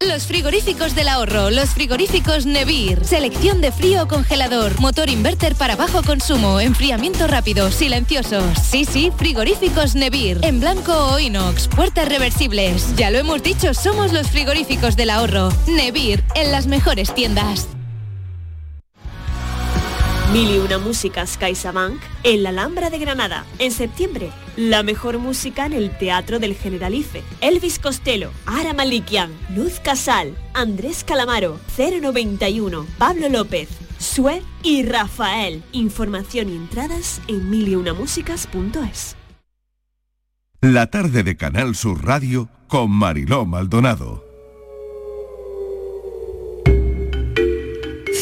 Los frigoríficos del ahorro, los frigoríficos Nevir. Selección de frío o congelador, motor inverter para bajo consumo, enfriamiento rápido, silenciosos. Sí, sí, frigoríficos Nevir. En blanco o inox, puertas reversibles. Ya lo hemos dicho, somos los frigoríficos del ahorro. Nevir, en las mejores tiendas.
Mil y una músicas CaixaBank en la Alhambra de Granada. En septiembre, la mejor música en el Teatro del Generalife. Elvis Costello, Ara Malikian, Luz Casal, Andrés Calamaro, 091, Pablo López, Sue y Rafael. Información y entradas en miliunamusicas.es.
La tarde de Canal Sur Radio con Mariló Maldonado.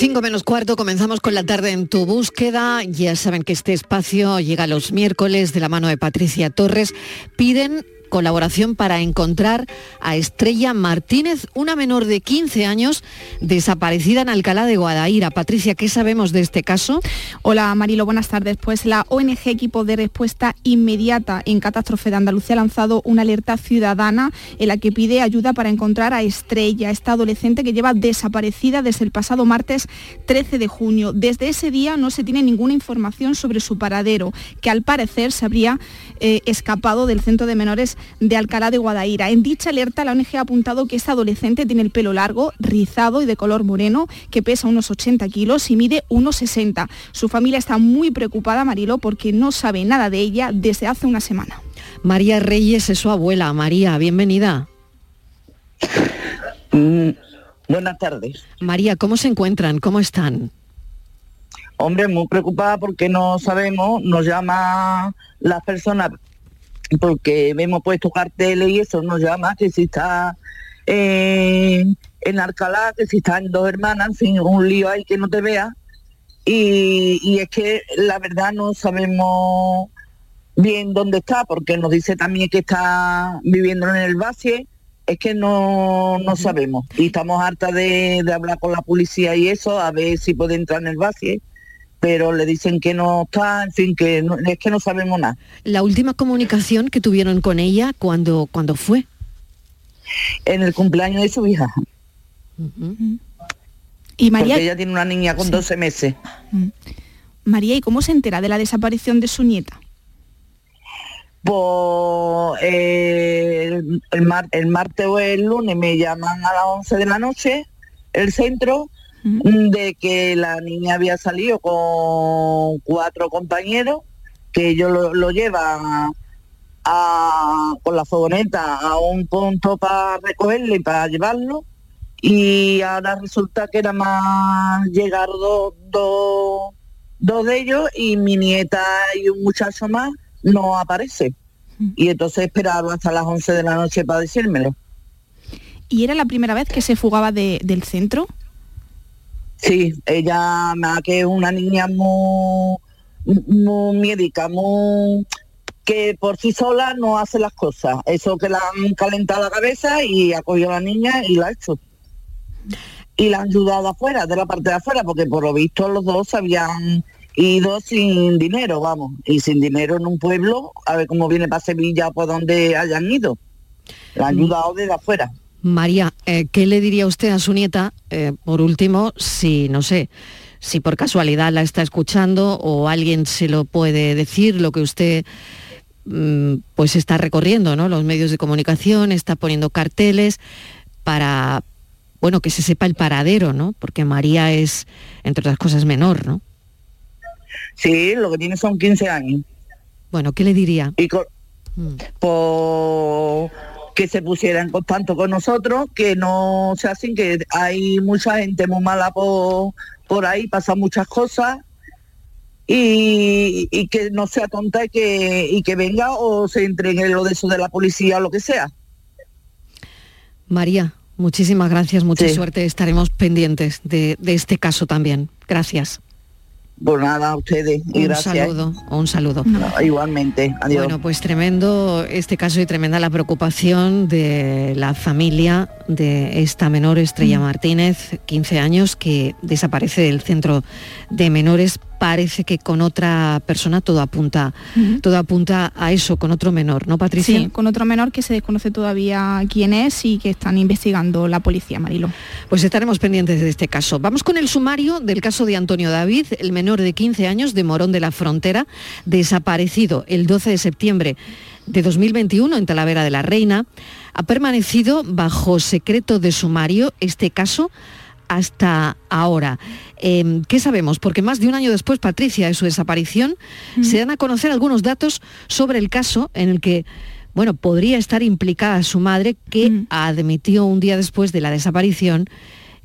Cinco menos cuarto, comenzamos con la tarde en tu búsqueda. Ya saben que este espacio llega los miércoles de la mano de Patricia Torres. Piden colaboración para encontrar a Estrella Martínez, una menor de 15 años desaparecida en Alcalá de Guadaira. Patricia, ¿qué sabemos de este caso?
Hola Marilo, buenas tardes. Pues la ONG Equipo de Respuesta Inmediata en Catástrofe de Andalucía ha lanzado una alerta ciudadana en la que pide ayuda para encontrar a Estrella, esta adolescente que lleva desaparecida desde el pasado martes 13 de junio. Desde ese día no se tiene ninguna información sobre su paradero, que al parecer se habría eh, escapado del centro de menores de Alcalá de Guadaira. En dicha alerta la ONG ha apuntado que esta adolescente tiene el pelo largo, rizado y de color moreno, que pesa unos 80 kilos y mide unos 60. Su familia está muy preocupada, Marilo, porque no sabe nada de ella desde hace una semana.
María Reyes es su abuela. María, bienvenida.
buenas tardes.
María, ¿cómo se encuentran? ¿Cómo están?
Hombre, muy preocupada porque no sabemos, nos llama las personas porque hemos puesto carteles y eso nos llama que si está eh, en Alcalá, que si está en dos hermanas, en fin, un lío ahí que no te vea. Y, y es que la verdad no sabemos bien dónde está, porque nos dice también que está viviendo en el Bacie, es que no, no sabemos. Y estamos hartas de, de hablar con la policía y eso, a ver si puede entrar en el Bacie pero le dicen que no está, en fin, que no- es que no sabemos nada.
La última comunicación que tuvieron con ella, cuando cuando fue?
En el cumpleaños de su hija.
Y María,
Porque ella tiene una niña con 12 meses.
María, ¿y cómo se entera de la desaparición de su nieta?
Pues eh, el, el mar- el martes o el lunes me llaman a las 11 de la noche, el centro, de que la niña había salido con cuatro compañeros, que ellos lo, lo llevan a- con la furgoneta a un punto para recogerle y para llevarlo. Y ahora resulta que era más llegar dos, dos, dos de ellos y mi nieta y un muchacho más no aparece. Y entonces esperaba hasta las 11 de la noche para decírmelo.
¿Y era la primera vez que se fugaba de- del centro?
Sí, ella me que es una niña muy, muy médica, muy que por sí sola no hace las cosas. Eso que la han calentado la cabeza y ha cogido a la niña y la ha hecho. Y la han ayudado afuera, de la parte de afuera, porque por lo visto los dos se habían ido sin dinero, vamos, y sin dinero en un pueblo, a ver cómo viene para Sevilla o por donde hayan ido. La han ayudado desde afuera.
María, eh, ¿qué le diría usted a su nieta, eh, por último, si, no sé, si por casualidad la está escuchando o alguien se lo puede decir, lo que usted mm, pues está recorriendo, ¿no? Los medios de comunicación, está poniendo carteles para, bueno, que se sepa el paradero, ¿no? Porque María es, entre otras cosas, menor, ¿no?
Sí, lo que tiene son 15 años.
Bueno, ¿qué le diría?
Y con- por que se pusiera en contacto con nosotros, que no se hacen, que hay mucha gente muy mala por, por ahí, pasan muchas cosas y, y que no sea tonta y que, y que venga o se entregue lo de eso de la policía o lo que sea.
María, muchísimas gracias, mucha
Sí.
suerte. Estaremos pendientes de, de este caso también. Gracias.
Por nada, a ustedes y
un
gracias.
saludo, un saludo.
Igualmente, adiós.
Bueno, pues tremendo este caso y tremenda la preocupación de la familia de esta menor Estrella Martínez, 15 años, que desaparece del centro de menores. Parece que con otra persona todo apunta, todo apunta a eso, con otro menor, ¿no, Patricia?
Sí, con otro menor que se desconoce todavía quién es y que están investigando la policía, Marilo.
Pues estaremos pendientes de este caso. Vamos con el sumario del caso de Antonio David, el menor de 15 años de Morón de la Frontera, desaparecido el 12 de septiembre de 2021 en Talavera de la Reina. Ha permanecido bajo secreto de sumario este caso hasta ahora. Eh, ¿Qué sabemos? Porque más de un año después, Patricia, de su desaparición, se dan a conocer algunos datos sobre el caso en el que, bueno, podría estar implicada su madre, que admitió un día después de la desaparición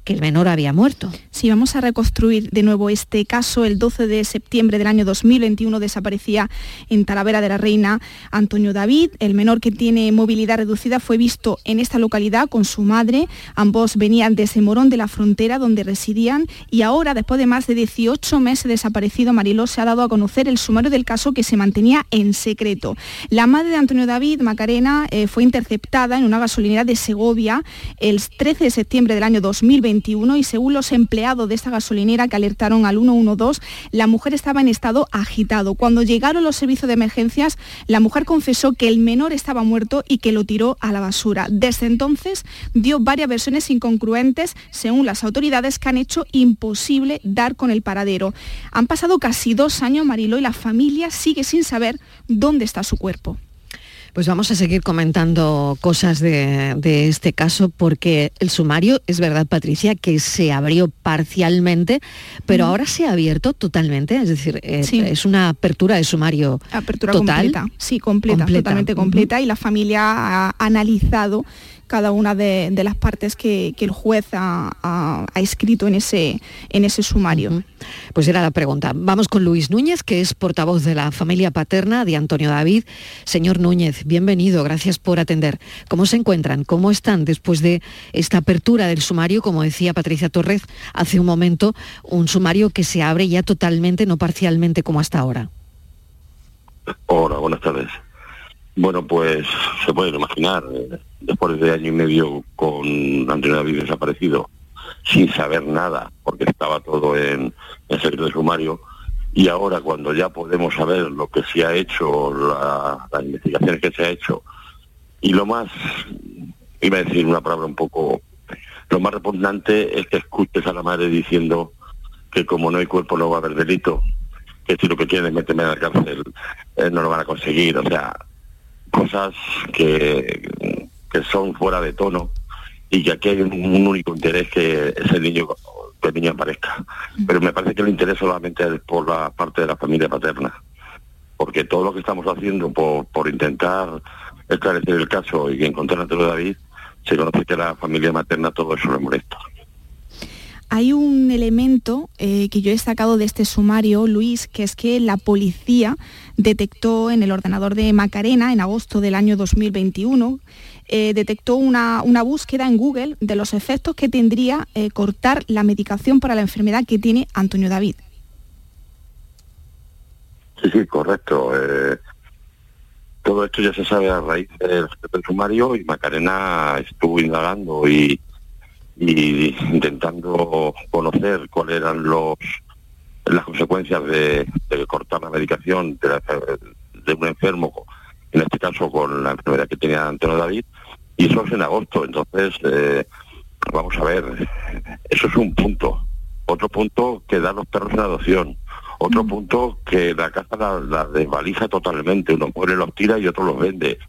que el menor había muerto.
Sí, vamos a reconstruir de nuevo este caso. El 12 de septiembre del año 2021 desaparecía en Talavera de la Reina Antonio David. El menor que tiene movilidad reducida fue visto en esta localidad con su madre. Ambos venían desde Morón de la Frontera, donde residían. Y ahora, después de más de 18 meses desaparecido, Mariló se ha dado a conocer el sumario del caso que se mantenía en secreto. La madre de Antonio David, Macarena, eh, fue interceptada en una gasolinera de Segovia el 13 de septiembre del año 2021 y según los empleados de esta gasolinera que alertaron al 112, la mujer estaba en estado agitado. Cuando llegaron los servicios de emergencias, la mujer confesó que el menor estaba muerto y que lo tiró a la basura. Desde entonces dio varias versiones incongruentes según las autoridades que han hecho imposible dar con el paradero. Han pasado casi dos años, Mariló, y la familia sigue sin saber dónde está su cuerpo.
Pues vamos a seguir comentando cosas de, de este caso porque el sumario, es verdad Patricia, que se abrió parcialmente, pero ahora se ha abierto totalmente, es decir, eh,
Sí.
es una apertura de sumario
Apertura
total.
completa. Sí, completa,
Completa.
totalmente completa. Y la familia ha analizado cada una de, de las partes que, que el juez ha, ha- ha escrito en ese, en ese sumario.
Pues era la pregunta. Vamos con Luis Núñez, que es portavoz de la familia paterna de Antonio David. Señor Núñez, bienvenido, gracias por atender. ¿Cómo se encuentran? ¿Cómo están después de esta apertura del sumario? Como decía Patricia Torres hace un momento, un sumario que se abre ya totalmente, no parcialmente como hasta ahora.
Hola, buenas tardes. Bueno, pues se pueden imaginar, después de año y medio con Antonio David desaparecido, sin saber nada, porque estaba todo en, en secreto de sumario, y ahora cuando ya podemos saber lo que se ha hecho, la- las investigaciones que se ha hecho, y lo más, iba a decir una palabra un poco, lo más repugnante es que escuches a la madre diciendo que como no hay cuerpo no va a haber delito, que si lo que quieren es meterme en la cárcel, eh, no lo van a conseguir. O sea, cosas que, que son fuera de tono y que aquí hay un, un único interés que es el niño que el niño aparezca. Pero me parece que el interés solamente es por la parte de la familia paterna. Porque todo lo que estamos haciendo por, por intentar esclarecer el caso y encontrar a David, se conoce que la familia materna todo eso le molesta.
Hay un elemento eh, que yo he destacado de este sumario, Luis, que es que la policía detectó en el ordenador de Macarena, en agosto del año 2021, eh, detectó una, una búsqueda en Google de los efectos que tendría eh, cortar la medicación para la enfermedad que tiene Antonio David.
Sí, sí, correcto. Todo esto ya se sabe a raíz del sumario y Macarena estuvo indagando y, y intentando conocer cuáles eran los las consecuencias de, de cortar la medicación de, la- de un enfermo, en este caso con la enfermedad que tenía Antonio David, y eso es en agosto. Entonces, eh, vamos a ver, eso es un punto. otro punto que da los perros en adopción, otro punto que la casa la, la desvalija totalmente, uno muere los tira y otro los vende.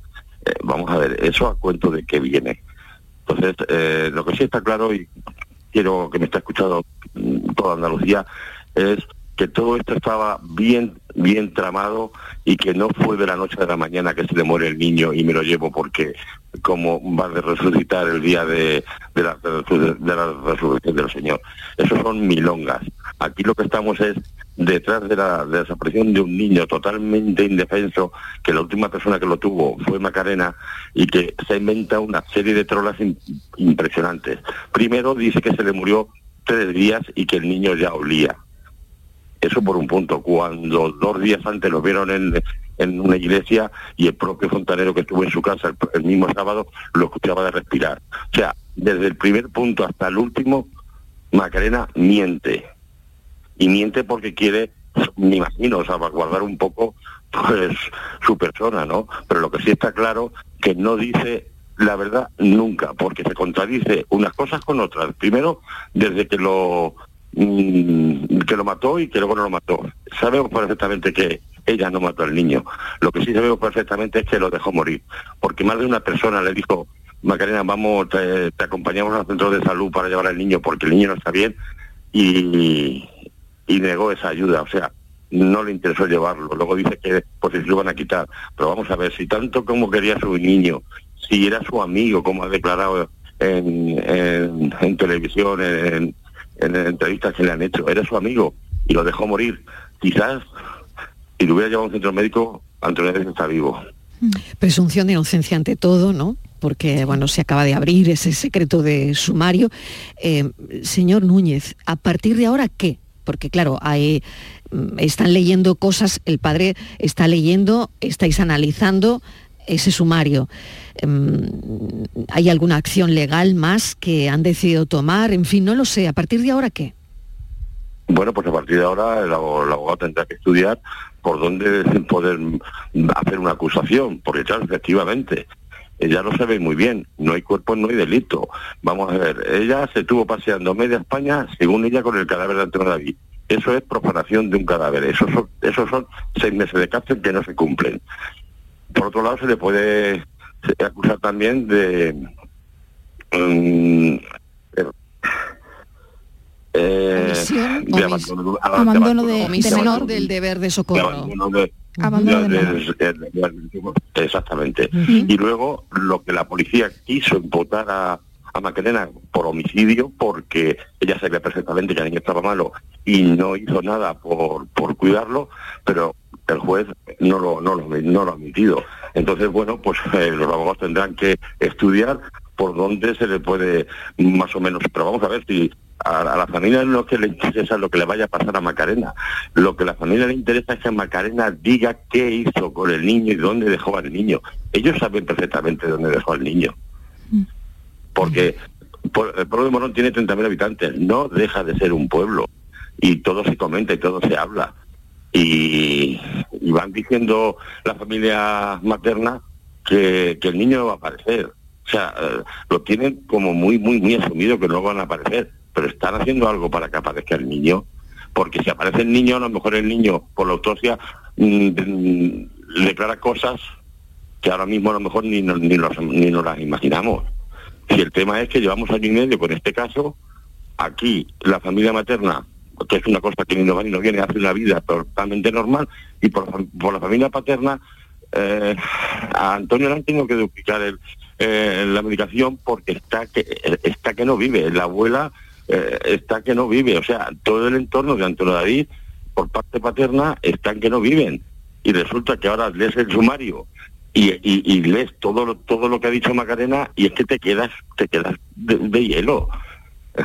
Eh, vamos a ver, eso a cuento de qué viene. Entonces, eh, lo que sí está claro y quiero que me está escuchando toda Andalucía es que todo esto estaba bien bien tramado y que no fue de la noche a la mañana que se le muere el niño y me lo llevo porque como va a resucitar el día de, de, la, de resurrección del Señor. Esos son milongas. Aquí lo que estamos es detrás de la, de la desaparición de un niño totalmente indefenso, que la última persona que lo tuvo fue Macarena, y que se inventa una serie de trolas im- impresionantes. Primero dice que se le murió tres días y que el niño ya olía. Eso por un punto. Cuando dos días antes lo vieron en, en una iglesia y el propio fontanero que estuvo en su casa el, mismo sábado lo escuchaba de respirar. O sea, desde el primer punto hasta el último, Macarena miente. Y miente porque quiere, me imagino, salvaguardar un poco pues su persona, ¿no? Pero lo que sí está claro que no dice la verdad nunca, porque se contradice unas cosas con otras. Primero, desde que lo que lo mató y que luego no lo mató. Sabemos perfectamente que ella no mató al niño. Lo que sí sabemos perfectamente es que lo dejó morir, porque más de una persona le dijo, Macarena, vamos, te, acompañamos al centro de salud para llevar al niño porque el niño no está bien y, y negó esa ayuda. O sea, no le interesó llevarlo. Luego dice que pues se lo van a quitar. Pero vamos a ver, si tanto como quería su niño, si era su amigo, como ha declarado en, en, en televisión, en entrevistas que le han hecho, era su amigo y lo dejó morir. Quizás si lo hubiera llevado a un centro médico, Antonio está vivo.
Presunción de inocencia ante todo, ¿no? Porque, bueno, se acaba de abrir ese secreto de sumario. Eh, señor Núñez, ¿a partir de ahora qué? Porque, claro, hay, mm, están leyendo cosas, el padre está leyendo, estáis analizando ese sumario. Em, ¿Hay alguna acción legal más que han decidido tomar? En fin, no lo sé. ¿A partir de ahora qué?
Bueno, pues a partir de ahora el, abo- el abogado tendrá que estudiar por dónde poder hacer una acusación, porque claro, efectivamente, ella lo sabe muy bien, no hay cuerpo, no hay delito. Vamos a ver, ella se estuvo paseando media España, según ella, con el cadáver de Antonio David. Eso es profanación de un cadáver, esos son, esos son seis meses de cárcel que no se cumplen. Por otro lado, se le puede acusar también de... mm, eh,
Omisión,
de abandono,
abandono de, menor del deber de socorro.
de-
Abandono de
exactamente. Y luego lo que la policía quiso imputar a, a Macarena por homicidio, porque ella sabía perfectamente que el niño estaba malo y no hizo nada por, por cuidarlo, pero el juez no lo, no lo, no lo ha admitido. Entonces, bueno, pues eh, los abogados tendrán que estudiar por dónde se le puede más o menos, pero vamos a ver si a, a la familia lo que le interesa es lo que le vaya a pasar a Macarena. Lo que a la familia le interesa es que Macarena diga qué hizo con el niño y dónde dejó al niño. Ellos saben perfectamente dónde dejó al niño. Porque por- el pueblo de Morón tiene 30.000 habitantes, no deja de ser un pueblo. Y todo se comenta y todo se habla. Y, y van diciendo la familia materna que, que el niño va a aparecer. O sea, eh, lo tienen como muy, muy, muy asumido que no van a aparecer. Pero están haciendo algo para que aparezca el niño. Porque si aparece el niño, a lo mejor el niño, por la autopsia, mm, mm, declara cosas que ahora mismo a lo mejor ni, ni, los- ni nos las imaginamos. Si el tema es que llevamos año y medio con este caso, aquí la familia materna, que es una cosa que ni nos viene, hace una vida totalmente normal, y por, por la familia paterna, eh, a Antonio le han tenido que duplicar el, eh, la medicación porque está que, está que no vive. La abuela eh, está que no vive. O sea, todo el entorno de Antonio David, por parte paterna, están que no viven. Y resulta que ahora lees el sumario y, lees todo lo, todo lo que ha dicho Macarena y es que te quedas, te quedas de hielo.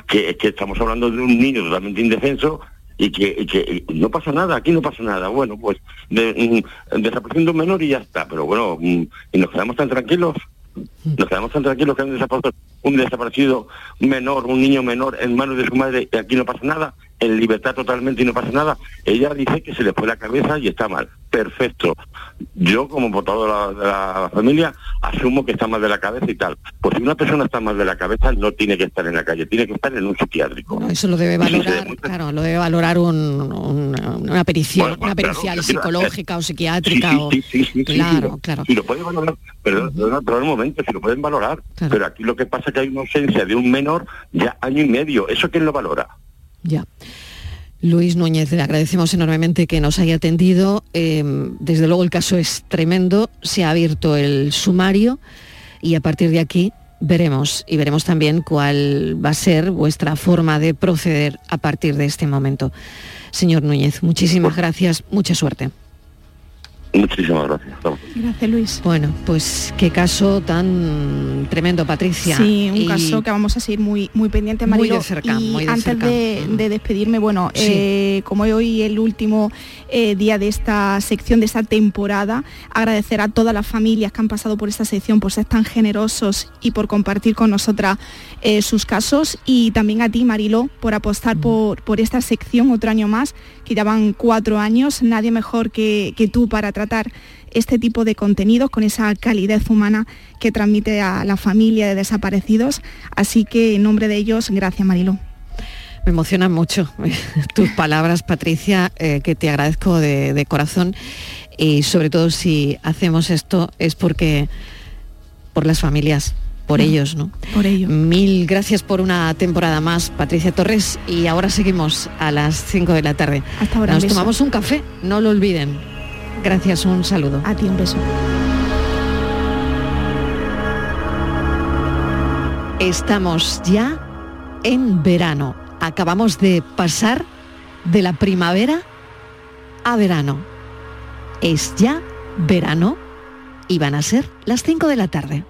Que, que estamos hablando de un niño totalmente indefenso y que, no pasa nada, aquí no pasa nada. Bueno, pues de, mm, desaparición de un menor y ya está. Pero bueno, mm, y nos quedamos tan tranquilos. Nos quedamos tan tranquilos que han desaparecido un desaparecido menor, un niño menor en manos de su madre y aquí no pasa nada, en libertad totalmente y no pasa nada. Ella dice que se le fue la cabeza y está mal. perfecto. Yo, como portador de la, de la familia, asumo que está mal de la cabeza y tal. Pues si una persona está mal de la cabeza, no tiene que estar en la calle, tiene que estar en un psiquiátrico.
No, eso lo debe valorar, claro, lo debe valorar un- un- una pericia,
Bueno,
una pericial
claro,
psicológica o psiquiátrica.
Sí,
o-
sí, sí,
claro, claro.
Si lo pueden valorar, pero, pero, pero un momento, si lo pueden valorar. Pero aquí lo que pasa es que hay una ausencia de un menor ya año y medio. ¿Eso quién lo valora?
Ya. Luis Núñez, le agradecemos enormemente que nos haya atendido. Eh, desde luego el caso es tremendo. Se ha abierto el sumario y a partir de aquí veremos y veremos también cuál va a ser vuestra forma de proceder a partir de este momento. Señor Núñez, muchísimas gracias, mucha suerte.
Muchísimas gracias.
Gracias, Luis.
Bueno, pues qué caso tan tremendo, Patricia.
Sí, un
Y-
caso que vamos a seguir muy muy pendiente,
Muy
Marilo.
de cerca,
y
muy de
antes
cerca.
de, de despedirme, bueno,
Sí.
eh, como hoy el último eh, día de esta sección, de esta temporada, agradecer a todas las familias que han pasado por esta sección, por ser tan generosos y por compartir con nosotras eh, sus casos. Y también a ti, Marilo, por apostar por, por esta sección otro año más, que ya van cuatro años. Nadie mejor que, que tú para tratar este tipo de contenidos con esa calidez humana que transmite a la familia de desaparecidos. Así que en nombre de ellos, gracias Marilo.
Me emocionan mucho tus palabras, Patricia, eh, que te agradezco de, de corazón. Y sobre todo si hacemos esto es porque por las familias, por ellos, ¿no?
Por ello.
Mil gracias por una temporada más, Patricia Torres. Y ahora seguimos a las 5 de la tarde.
Hasta ahora,
Nos
beso.
tomamos un café, no lo olviden. Gracias, un saludo.
A ti un beso.
Estamos ya en verano. Acabamos de pasar de la primavera a verano. Es ya verano y van a ser las 5 de la tarde.